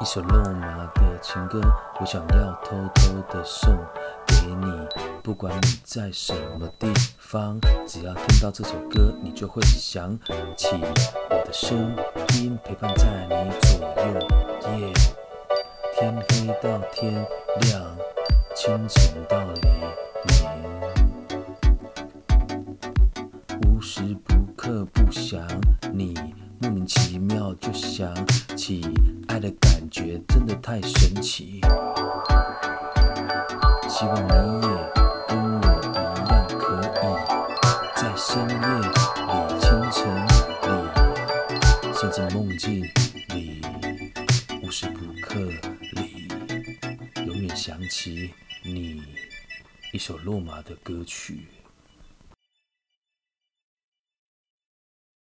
一首肉麻的情歌，我想要偷偷的送给你。不管你在什么地方，只要听到这首歌，你就会想起我的声音，陪伴在你左右。耶，天黑到天亮，清晨到黎明，无时不刻不想你。就想起爱的感觉，真的太神奇。希望你也跟我一样，可以在深夜里、清晨里，甚至梦境里，无时不刻里，永远想起你。一首落马的歌曲。